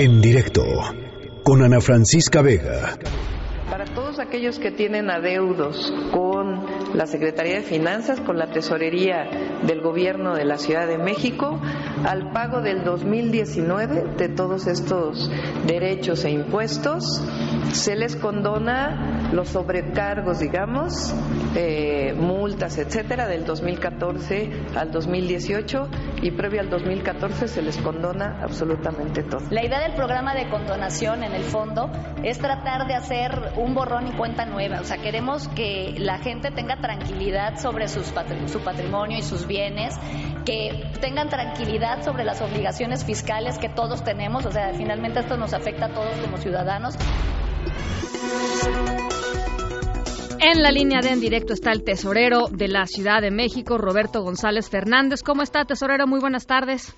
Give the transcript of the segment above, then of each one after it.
En directo con Ana Francisca Vega. Para todos aquellos que tienen adeudos con la Secretaría de Finanzas, con la Tesorería del Gobierno de la Ciudad de México, al pago del 2019 de todos estos derechos e impuestos, se les condona los sobrecargos, digamos, eh, multas, etcétera, del 2014 al 2018 y previo al 2014 se les condona absolutamente todo. La idea del programa de condonación, en el fondo, es tratar de hacer un borrón y cuenta nueva. O sea, queremos que la gente tenga tranquilidad sobre su patrimonio y sus bienes, que tengan tranquilidad sobre las obligaciones fiscales que todos tenemos. O sea, finalmente esto nos afecta a todos como ciudadanos. En la línea de en directo está el tesorero de la Ciudad de México, Roberto González Fernández. ¿Cómo está, tesorero? Muy buenas tardes.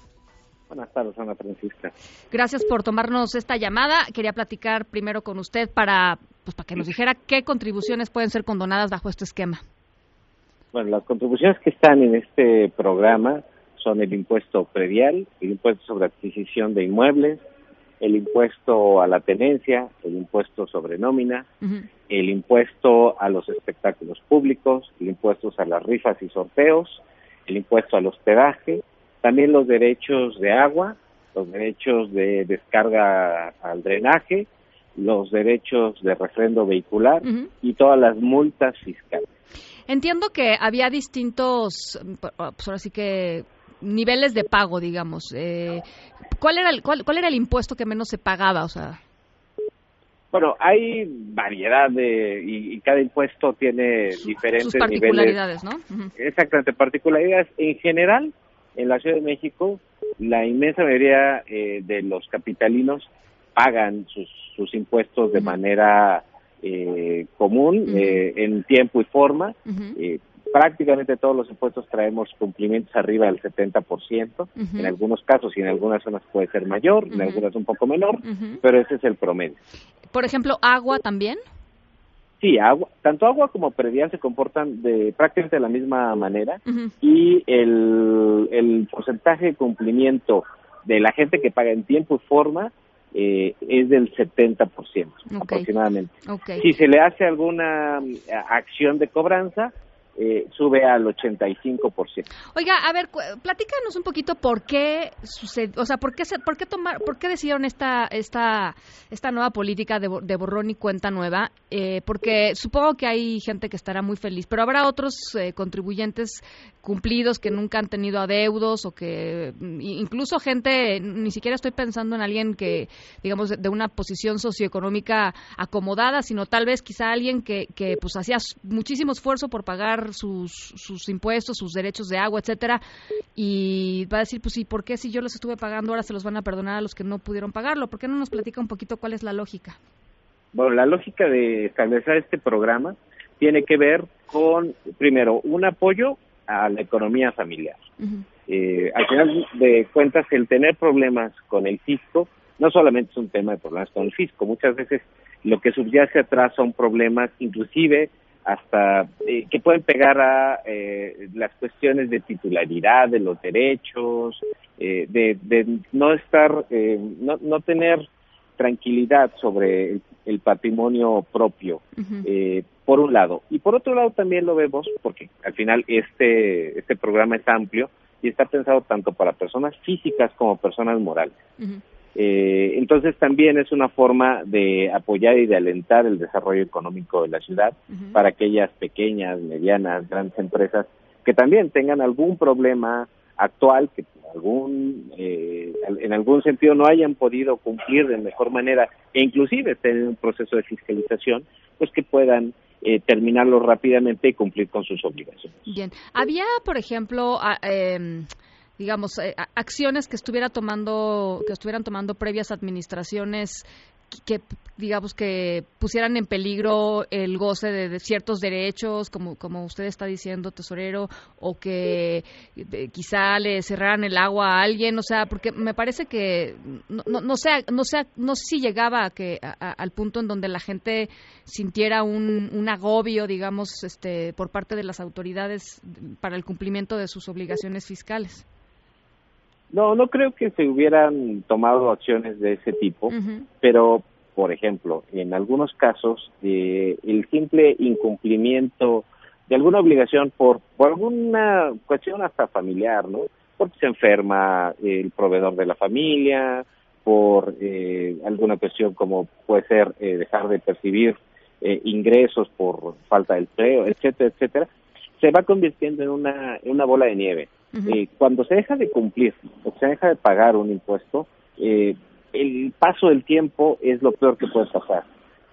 Buenas tardes, Ana Francisca. Gracias por tomarnos esta llamada. Quería platicar primero con usted para, pues, para que nos dijera qué contribuciones pueden ser condonadas bajo este esquema. Bueno, las contribuciones que están en este programa son el impuesto predial, el impuesto sobre adquisición de inmuebles, el impuesto a la tenencia, el impuesto sobre nómina, el impuesto a los espectáculos públicos, el impuesto a las rifas y sorteos, el impuesto al hospedaje, también los derechos de agua, los derechos de descarga al drenaje, los derechos de refrendo vehicular y todas las multas fiscales. Entiendo que había distintos, pues ahora sí que niveles de pago, digamos. Eh, ¿cuál, era el, cuál, era el impuesto que menos se pagaba? O sea... Bueno, hay variedad de y, cada impuesto tiene diferentes Sus particularidades, ¿no? Exactamente, particularidades. En general, en la Ciudad de México, la inmensa mayoría eh, de los capitalinos pagan sus, sus impuestos de manera eh, común, eh, en tiempo y forma prácticamente todos los impuestos traemos cumplimientos arriba del 70%, en algunos casos y en algunas zonas puede ser mayor, en algunas un poco menor, pero ese es el promedio. Por ejemplo, agua también. Sí, agua, tanto agua como predial se comportan de prácticamente de la misma manera y el, el porcentaje de cumplimiento de la gente que paga en tiempo y forma eh, es del 70% aproximadamente. Si se le hace alguna mm, acción de cobranza, eh, sube al 85%. Oiga, a ver, platícanos un poquito por qué sucede, o sea, por qué por qué tomar, por qué decidieron esta esta esta nueva política de, borrón y cuenta nueva, eh, porque supongo que hay gente que estará muy feliz, pero habrá otros eh, contribuyentes cumplidos que nunca han tenido adeudos o que mm, incluso gente, ni siquiera estoy pensando en alguien que, digamos, de una posición socioeconómica acomodada, sino tal vez quizá alguien que, que pues hacía muchísimo esfuerzo por pagar sus, sus impuestos, sus derechos de agua, etcétera, y va a decir, pues sí, ¿por qué si yo los estuve pagando ahora se los van a perdonar a los que no pudieron pagarlo? ¿Por qué no nos platica un poquito cuál es la lógica? Bueno, la lógica de establecer este programa tiene que ver con, primero, un apoyo a la economía familiar. eh, al final de cuentas, el tener problemas con el fisco no solamente es un tema de problemas con el fisco, muchas veces lo que subyace atrás son problemas inclusive hasta eh, que pueden pegar a eh, las cuestiones de titularidad de los derechos, eh, de, de, no estar, no, no tener tranquilidad sobre el, patrimonio propio, por un lado. Y por otro lado también lo vemos, porque al final este, este programa es amplio y está pensado tanto para personas físicas como personas morales. Eh, entonces también es una forma de apoyar y de alentar el desarrollo económico de la ciudad para aquellas pequeñas, medianas, grandes empresas que también tengan algún problema actual que algún eh, en algún sentido no hayan podido cumplir de mejor manera e inclusive estén en un proceso de fiscalización pues que puedan eh, terminarlo rápidamente y cumplir con sus obligaciones. Bien, había por ejemplo eh, digamos, eh, acciones que estuviera tomando, que estuvieran tomando previas administraciones que digamos que pusieran en peligro el goce de, ciertos derechos como como usted está diciendo tesorero o que quizá le cerraran el agua a alguien o sea porque me parece que no no, no sé no sé no si llegaba a que al punto en donde la gente sintiera un, un agobio digamos este por parte de las autoridades para el cumplimiento de sus obligaciones fiscales No, no creo que se hubieran tomado acciones de ese tipo, pero, por ejemplo, en algunos casos, eh, el simple incumplimiento de alguna obligación por, por alguna cuestión hasta familiar, ¿no? Porque se enferma el proveedor de la familia, por eh, alguna cuestión como puede ser eh, dejar de percibir eh, ingresos por falta de empleo, etcétera, etcétera, se va convirtiendo en una, en una bola de nieve. Eh, cuando se deja de cumplir o se deja de pagar un impuesto, eh, el paso del tiempo es lo peor que puede pasar,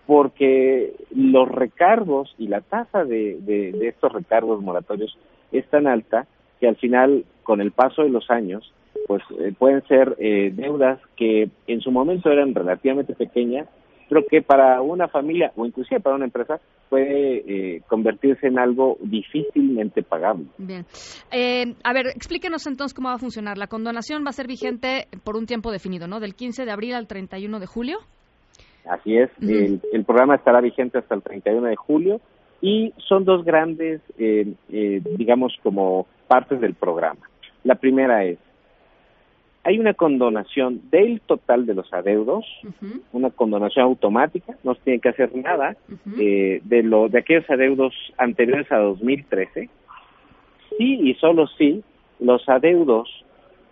porque los recargos y la tasa de, de, estos recargos moratorios es tan alta que al final, con el paso de los años, pues eh, pueden ser deudas que en su momento eran relativamente pequeñas creo que para una familia o inclusive para una empresa puede eh, convertirse en algo difícilmente pagable. Bien. Eh, a ver, explíquenos entonces cómo va a funcionar. La condonación va a ser vigente por un tiempo definido, ¿no? Del 15 de abril al 31 de julio. Así es. el, el, programa estará vigente hasta el 31 de julio y son dos grandes, eh, digamos, como partes del programa. La primera es hay una condonación del total de los adeudos, una condonación automática, no se tiene que hacer nada eh, de lo de aquellos adeudos anteriores a 2013. Sí y solo sí los adeudos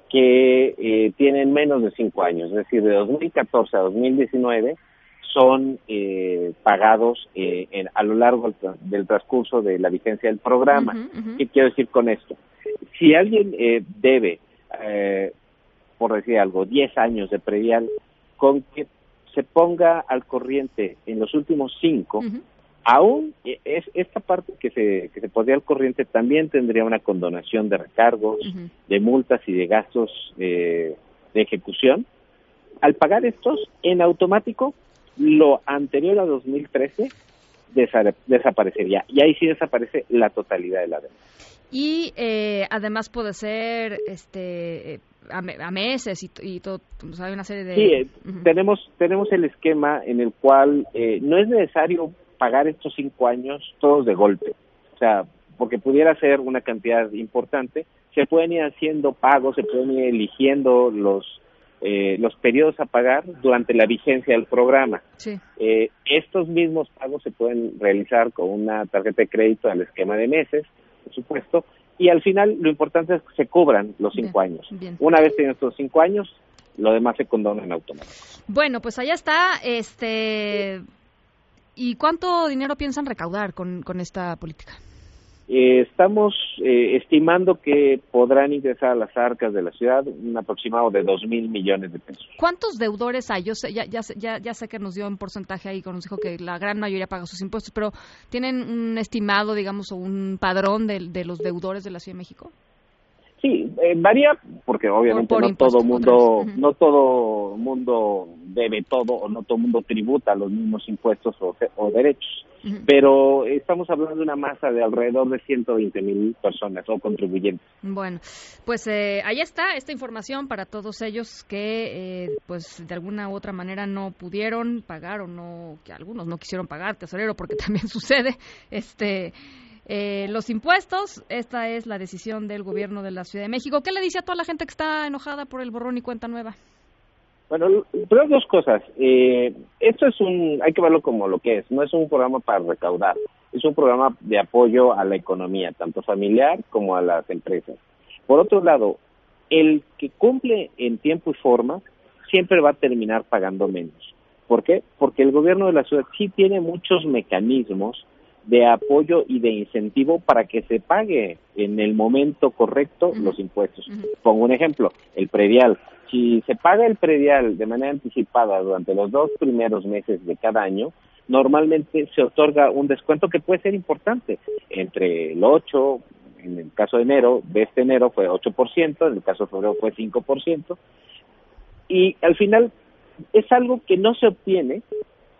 que eh, tienen menos de cinco años, es decir, de 2014 a 2019 son eh, pagados en, a lo largo del transcurso de la vigencia del programa. ¿Qué quiero decir con esto? Si alguien debe por decir algo, 10 años de predial, con que se ponga al corriente en los últimos 5, aún e, es, esta parte que se, que se podría al corriente también tendría una condonación de recargos, de multas y de gastos eh, de ejecución. Al pagar estos, en automático, lo anterior a 2013 desaparecería. Y ahí sí desaparece la totalidad de la deuda. Y eh, además puede ser este a, meses y, todo, pues hay una serie de... Sí, eh, tenemos, tenemos el esquema en el cual eh, no es necesario pagar estos cinco años todos de golpe, o sea, porque pudiera ser una cantidad importante, se pueden ir haciendo pagos, se pueden ir eligiendo los eh, los periodos a pagar durante la vigencia del programa. Sí. estos mismos pagos se pueden realizar con una tarjeta de crédito al esquema de meses, por supuesto, y al final lo importante es que se cobran los cinco años. Una vez tienes estos cinco años, lo demás se condona en automático. Bueno, pues allá está. Este, ¿Y cuánto dinero piensan recaudar con, con esta política? Eh, estamos eh, estimando que podrán ingresar a las arcas de la ciudad un aproximado de dos mil millones de pesos. ¿Cuántos deudores hay? Yo sé, ya, ya, ya, ya sé que nos dio un porcentaje ahí, nos dijo que la gran mayoría paga sus impuestos, pero ¿tienen un estimado, digamos, o un padrón de, de los deudores de la Ciudad de México? Eh, varía porque obviamente no todo mundo, no todo mundo debe todo o no todo mundo tributa los mismos impuestos o, derechos. Pero estamos hablando de una masa de alrededor de 120 mil personas o contribuyentes. Bueno, pues eh, ahí está esta información para todos ellos que, eh, pues de alguna u otra manera no pudieron pagar o no, que algunos no quisieron pagar, tesorero, porque también sucede. Este eh, los impuestos. Esta es la decisión del gobierno de la Ciudad de México. ¿Qué le dice a toda la gente que está enojada por el borrón y cuenta nueva? Bueno, pero dos cosas. Eh, esto es un, hay que verlo como lo que es. No es un programa para recaudar. Es un programa de apoyo a la economía, tanto familiar como a las empresas. Por otro lado, el que cumple en tiempo y forma siempre va a terminar pagando menos. ¿Por qué? Porque el gobierno de la ciudad sí tiene muchos mecanismos de apoyo y de incentivo para que se pague en el momento correcto los impuestos. Pongo un ejemplo, el predial. Si se paga el predial de manera anticipada durante los dos primeros meses de cada año, normalmente se otorga un descuento que puede ser importante, entre el 8, en el caso de enero, de este enero fue 8%, en el caso de febrero fue 5%, y al final es algo que no se obtiene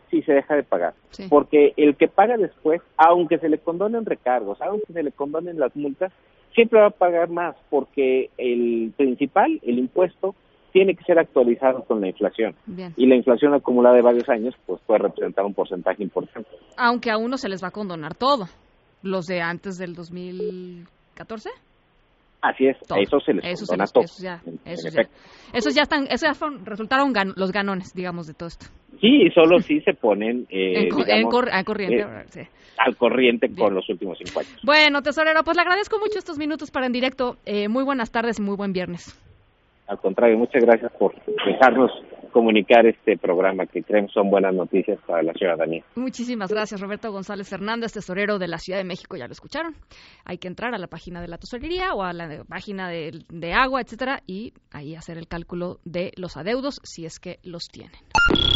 si se deja de pagar. Porque el que paga después, aunque se le condonen recargos, aunque se le condonen las multas, siempre va a pagar más porque el principal, el impuesto, tiene que ser actualizado con la inflación. Y la inflación acumulada de varios años pues puede representar un porcentaje importante. Aunque a uno se les va a condonar todo. Los de antes del 2014. Así es, a eso se les eso condona se todo. Eso ya, en- en eso ya, efecto. esos ya están, esos ya fueron- resultaron gan- los ganones, digamos, de todo esto. Sí, y solo si se ponen eh, en, co- en digamos, cor- a corriente. eh, sí. al corriente Bien. con los últimos cinco años. Bueno, tesorero, pues le agradezco mucho estos minutos para en directo. Eh, muy buenas tardes y muy buen viernes. Al contrario, muchas gracias por dejarnos comunicar este programa que creemos son buenas noticias para la ciudadanía. Muchísimas gracias, Roberto González Fernández, tesorero de la Ciudad de México. Ya lo escucharon. Hay que entrar a la página de la tesorería o a la página de, de agua, etcétera, y ahí hacer el cálculo de los adeudos si es que los tienen.